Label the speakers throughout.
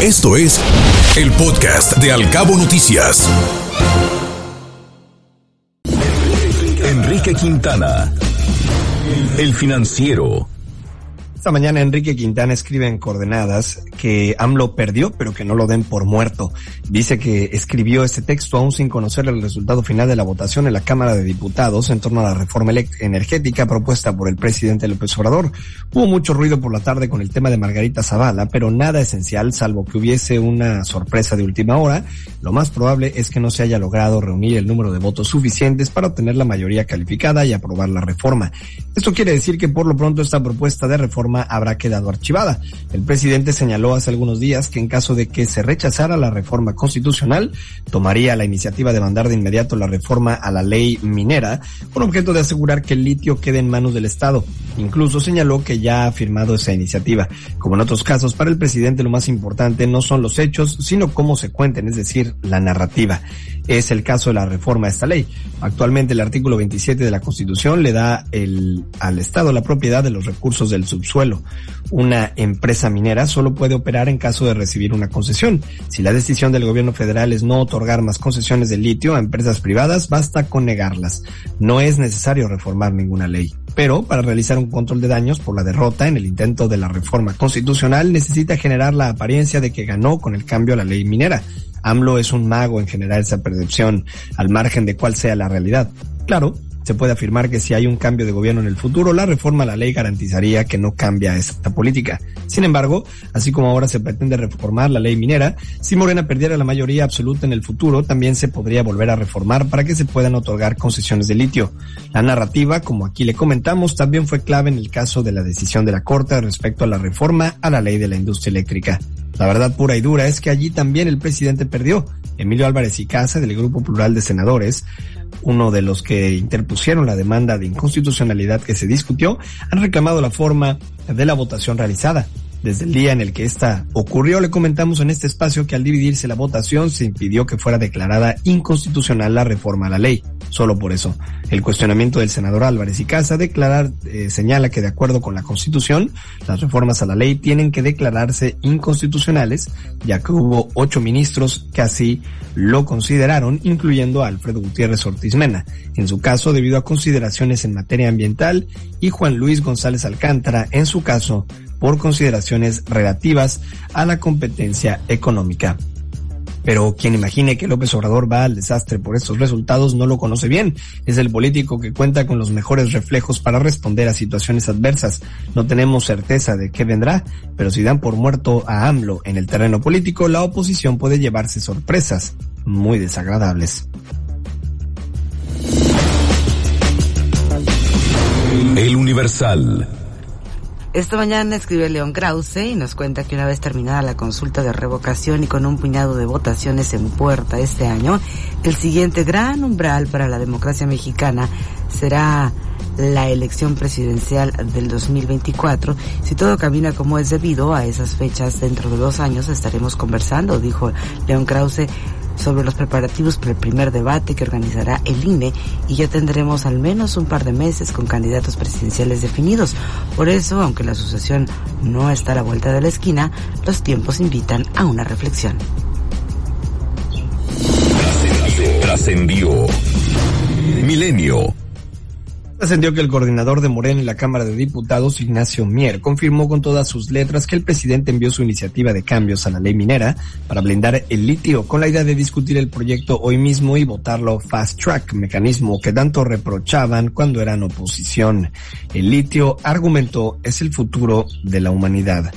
Speaker 1: Esto es el podcast de Alcabo Noticias. Enrique Quintana, el financiero.
Speaker 2: Esta mañana Enrique Quintana escribe en Coordenadas que AMLO perdió, pero que no lo den por muerto. Dice que escribió este texto aún sin conocer el resultado final de la votación en la Cámara de Diputados en torno a la reforma energética propuesta por el presidente López Obrador. Hubo mucho ruido por la tarde con el tema de Margarita Zavala, pero nada esencial, salvo que hubiese una sorpresa de última hora. Lo más probable es que no se haya logrado reunir el número de votos suficientes para obtener la mayoría calificada y aprobar la reforma. Esto quiere decir que por lo pronto esta propuesta de reforma habrá quedado archivada. El presidente señaló hace algunos días que en caso de que se rechazara la reforma constitucional, tomaría la iniciativa de mandar de inmediato la reforma a la ley minera, con objeto de asegurar que el litio quede en manos del Estado. Incluso señaló que ya ha firmado esa iniciativa. Como en otros casos, para el presidente lo más importante no son los hechos, sino cómo se cuenten, es decir, la narrativa. Es el caso de la reforma a esta ley. Actualmente el artículo 27 de la Constitución le da el, al Estado la propiedad de los recursos del subsuelo. Una empresa minera solo puede operar en caso de recibir una concesión. Si la decisión del gobierno federal es no otorgar más concesiones de litio a empresas privadas, basta con negarlas. No es necesario reformar ninguna ley. Pero para realizar un control de daños por la derrota en el intento de la reforma constitucional necesita generar la apariencia de que ganó con el cambio a la ley minera. AMLO es un mago en generar esa percepción al margen de cuál sea la realidad. Claro, se puede afirmar que si hay un cambio de gobierno en el futuro, la reforma a la ley garantizaría que no cambia esta política. Sin embargo, así como ahora se pretende reformar la ley minera, si Morena perdiera la mayoría absoluta en el futuro, también se podría volver a reformar para que se puedan otorgar concesiones de litio. La narrativa, como aquí le comentamos, también fue clave en el caso de la decisión de la Corte respecto a la reforma a la ley de la industria eléctrica. La verdad pura y dura es que allí también el presidente perdió. Emilio Álvarez y Casa, del Grupo Plural de Senadores, uno de los que interpusieron la demanda de inconstitucionalidad que se discutió, han reclamado la forma de la votación realizada. Desde el día en el que esta ocurrió, le comentamos en este espacio que al dividirse la votación se impidió que fuera declarada inconstitucional la reforma a la ley. Solo por eso. El cuestionamiento del senador Álvarez y Casa declarar eh, señala que de acuerdo con la Constitución, las reformas a la ley tienen que declararse inconstitucionales, ya que hubo ocho ministros que así lo consideraron, incluyendo a Alfredo Gutiérrez Ortiz Mena, en su caso debido a consideraciones en materia ambiental, y Juan Luis González Alcántara, en su caso por consideraciones relativas a la competencia económica. Pero quien imagine que López Obrador va al desastre por estos resultados no lo conoce bien. Es el político que cuenta con los mejores reflejos para responder a situaciones adversas. No tenemos certeza de qué vendrá, pero si dan por muerto a AMLO en el terreno político, la oposición puede llevarse sorpresas muy desagradables.
Speaker 1: El Universal.
Speaker 3: Esta mañana escribe León Krause y nos cuenta que una vez terminada la consulta de revocación y con un puñado de votaciones en puerta este año, el siguiente gran umbral para la democracia mexicana será la elección presidencial del 2024. Si todo camina como es debido a esas fechas, dentro de dos años estaremos conversando, dijo León Krause sobre los preparativos para el primer debate que organizará el INE y ya tendremos al menos un par de meses con candidatos presidenciales definidos. Por eso, aunque la sucesión no está a la vuelta de la esquina, los tiempos invitan a una reflexión.
Speaker 1: Trascendió. Milenio.
Speaker 2: Trascendió que el coordinador de Morena en la Cámara de Diputados, Ignacio Mier, confirmó con todas sus letras que el presidente envió su iniciativa de cambios a la ley minera para blindar el litio con la idea de discutir el proyecto hoy mismo y votarlo fast track, mecanismo que tanto reprochaban cuando eran oposición. El litio, argumentó, es el futuro de la humanidad.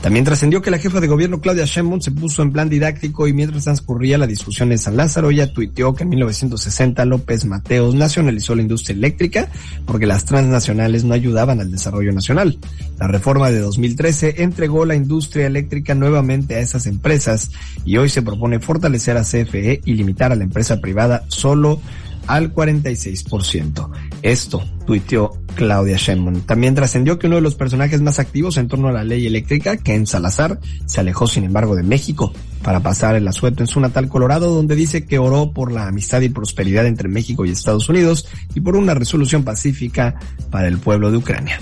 Speaker 2: También trascendió que la jefa de gobierno Claudia Sheinbaum se puso en plan didáctico y mientras transcurría la discusión en San Lázaro, ella tuiteó que en 1960 López Mateos nacionalizó la industria eléctrica porque las transnacionales no ayudaban al desarrollo nacional. La reforma de 2013 entregó la industria eléctrica nuevamente a esas empresas y hoy se propone fortalecer a CFE y limitar a la empresa privada solo al 46%. Esto tuiteó Claudia Sheinbaum. También trascendió que uno de los personajes más activos en torno a la ley eléctrica, Ken Salazar, se alejó sin embargo de México para pasar el asueto en su natal Colorado, donde dice que oró por la amistad y prosperidad entre México y Estados Unidos y por una resolución pacífica para el pueblo de Ucrania.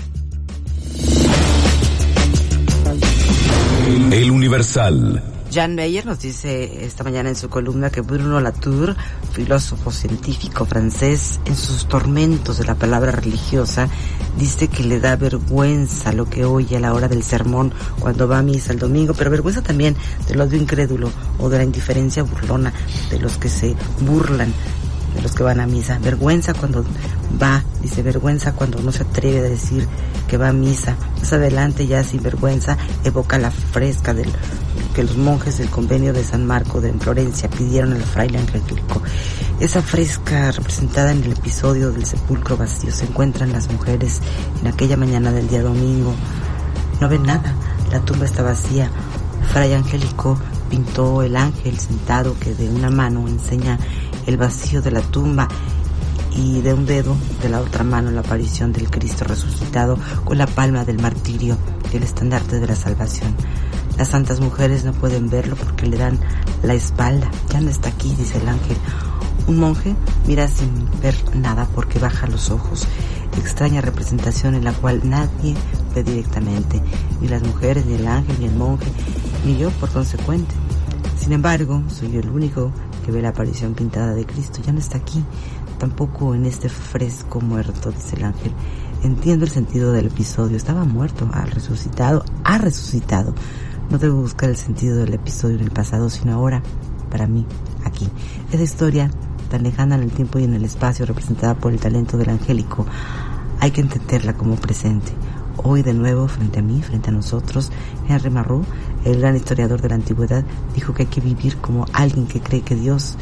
Speaker 1: El Universal.
Speaker 3: Jan Meyer nos dice esta mañana en su columna que Bruno Latour, filósofo científico francés, en sus tormentos de la palabra religiosa, dice que le da vergüenza lo que oye a la hora del sermón cuando va a misa el domingo, pero vergüenza también del odio incrédulo o de la indiferencia burlona de los que se burlan de los que van a misa. Vergüenza cuando va, dice vergüenza cuando no se atreve a decir que va a misa. Más adelante ya sin vergüenza evoca la fresca del que los monjes del convenio de San Marco de Florencia pidieron al fraile angélico. Esa fresca representada en el episodio del sepulcro vacío se encuentran las mujeres en aquella mañana del día domingo. No ven nada, la tumba está vacía. Fray Angélico pintó el ángel sentado que de una mano enseña el vacío de la tumba y de un dedo de la otra mano la aparición del Cristo resucitado con la palma del martirio y el estandarte de la salvación. Las santas mujeres no pueden verlo porque le dan la espalda. Ya no está aquí, dice el ángel. Un monje mira sin ver nada porque baja los ojos. Extraña representación en la cual nadie ve directamente, ni las mujeres, ni el ángel, ni el monje, ni yo por consecuente. Sin embargo, soy yo el único que ve la aparición pintada de Cristo. Ya no está aquí, tampoco en este fresco muerto, dice el ángel. Entiendo el sentido del episodio. Estaba muerto, ha resucitado, ha resucitado. No debo buscar el sentido del episodio en el pasado, sino ahora, para mí, aquí. Esa historia, tan lejana en el tiempo y en el espacio, representada por el talento del angélico, hay que entenderla como presente. Hoy de nuevo, frente a mí, frente a nosotros, Henry Marroux, el gran historiador de la antigüedad, dijo que hay que vivir como alguien que cree que Dios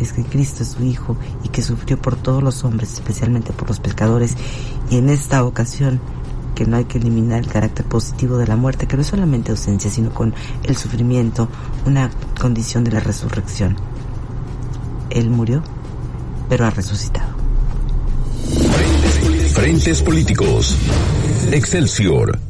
Speaker 3: es que Cristo es su Hijo y que sufrió por todos los hombres, especialmente por los pescadores. Y en esta ocasión, que no hay que eliminar el carácter positivo de la muerte, que no es solamente ausencia, sino con el sufrimiento, una condición de la resurrección. Él murió, pero ha resucitado.
Speaker 1: Frentes políticos. Excelsior.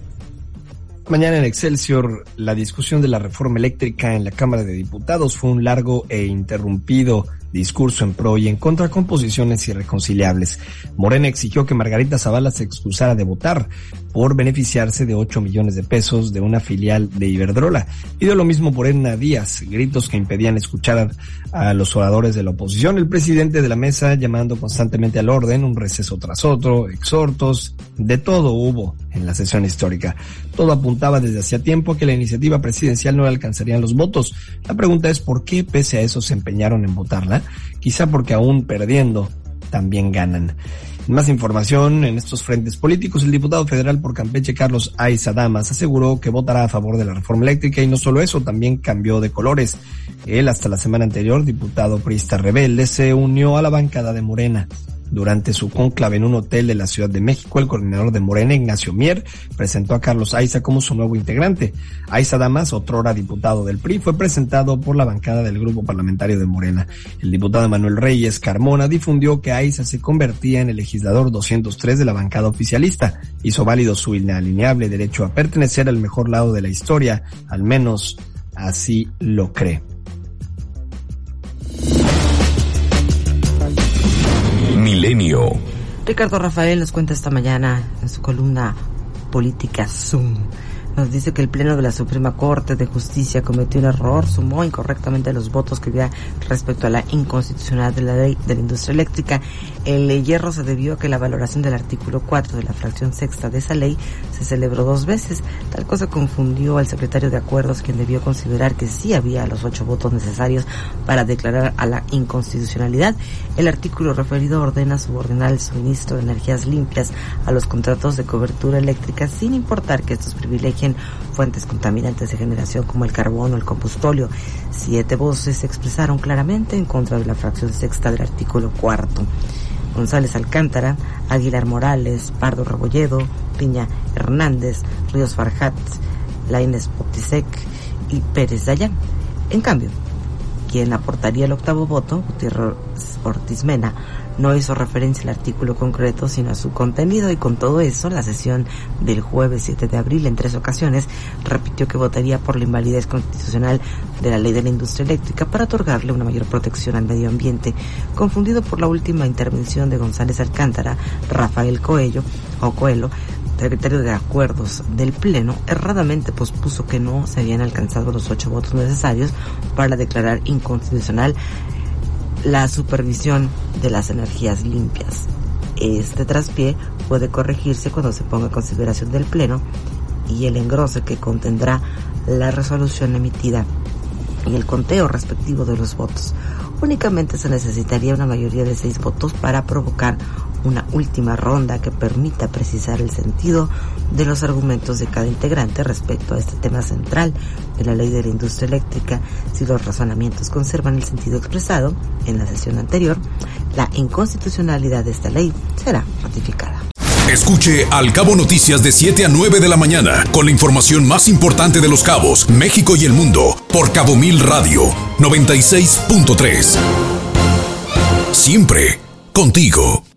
Speaker 2: Mañana en Excelsior, la discusión de la reforma eléctrica en la Cámara de Diputados fue un largo e interrumpido discurso en pro y en contra con posiciones irreconciliables. Morena exigió que Margarita Zavala se excusara de votar por beneficiarse de 8 millones de pesos de una filial de Iberdrola. Pidió lo mismo por Edna Díaz, gritos que impedían escuchar a los oradores de la oposición. El presidente de la mesa llamando constantemente al orden, un receso tras otro, exhortos, de todo hubo en la sesión histórica. Todo apuntaba desde hacía tiempo que la iniciativa presidencial no alcanzarían los votos. La pregunta es por qué pese a eso se empeñaron en votarla quizá porque aún perdiendo también ganan. Más información en estos frentes políticos. El diputado federal por Campeche, Carlos Aiza Damas, aseguró que votará a favor de la reforma eléctrica y no solo eso, también cambió de colores. Él, hasta la semana anterior, diputado priista rebelde, se unió a la bancada de Morena. Durante su conclave en un hotel de la Ciudad de México, el coordinador de Morena, Ignacio Mier, presentó a Carlos Aiza como su nuevo integrante. Aiza Damas, otrora diputado del PRI, fue presentado por la bancada del grupo parlamentario de Morena. El diputado Manuel Reyes Carmona difundió que Aiza se convertía en el legislador 203 de la bancada oficialista. Hizo válido su inalineable derecho a pertenecer al mejor lado de la historia, al menos así lo cree.
Speaker 3: Ricardo Rafael nos cuenta esta mañana en su columna Política Zoom nos dice que el Pleno de la Suprema Corte de Justicia cometió un error, sumó incorrectamente los votos que había respecto a la inconstitucionalidad de la ley de la industria eléctrica. El hierro se debió a que la valoración del artículo 4 de la fracción sexta de esa ley se celebró dos veces. Tal cosa confundió al secretario de Acuerdos, quien debió considerar que sí había los ocho votos necesarios para declarar a la inconstitucionalidad. El artículo referido ordena subordinar el suministro de energías limpias a los contratos de cobertura eléctrica sin importar que estos privilegien fuentes contaminantes de generación como el carbón o el combustóleo. Siete voces se expresaron claramente en contra de la fracción sexta del artículo cuarto. González Alcántara, Aguilar Morales, Pardo Rebolledo, Piña Hernández, Ríos Farjat, Laines Potisek y Pérez Dayán. En cambio, quien aportaría el octavo voto, Gutiérrez Ortiz Mena, no hizo referencia al artículo concreto, sino a su contenido y con todo eso, la sesión del jueves 7 de abril en tres ocasiones repitió que votaría por la invalidez constitucional de la ley de la industria eléctrica para otorgarle una mayor protección al medio ambiente. Confundido por la última intervención de González Alcántara, Rafael Coello o Coelho secretario de Acuerdos del Pleno erradamente pospuso que no se habían alcanzado los ocho votos necesarios para declarar inconstitucional la supervisión de las energías limpias. Este traspié puede corregirse cuando se ponga a consideración del Pleno y el engrose que contendrá la resolución emitida y el conteo respectivo de los votos. Únicamente se necesitaría una mayoría de seis votos para provocar una última ronda que permita precisar el sentido de los argumentos de cada integrante respecto a este tema central de la ley de la industria eléctrica. Si los razonamientos conservan el sentido expresado en la sesión anterior, la inconstitucionalidad de esta ley será ratificada.
Speaker 4: Escuche Al Cabo Noticias de 7 a 9 de la mañana con la información más importante de los cabos, México y el mundo por Cabo Mil Radio 96.3. Siempre contigo.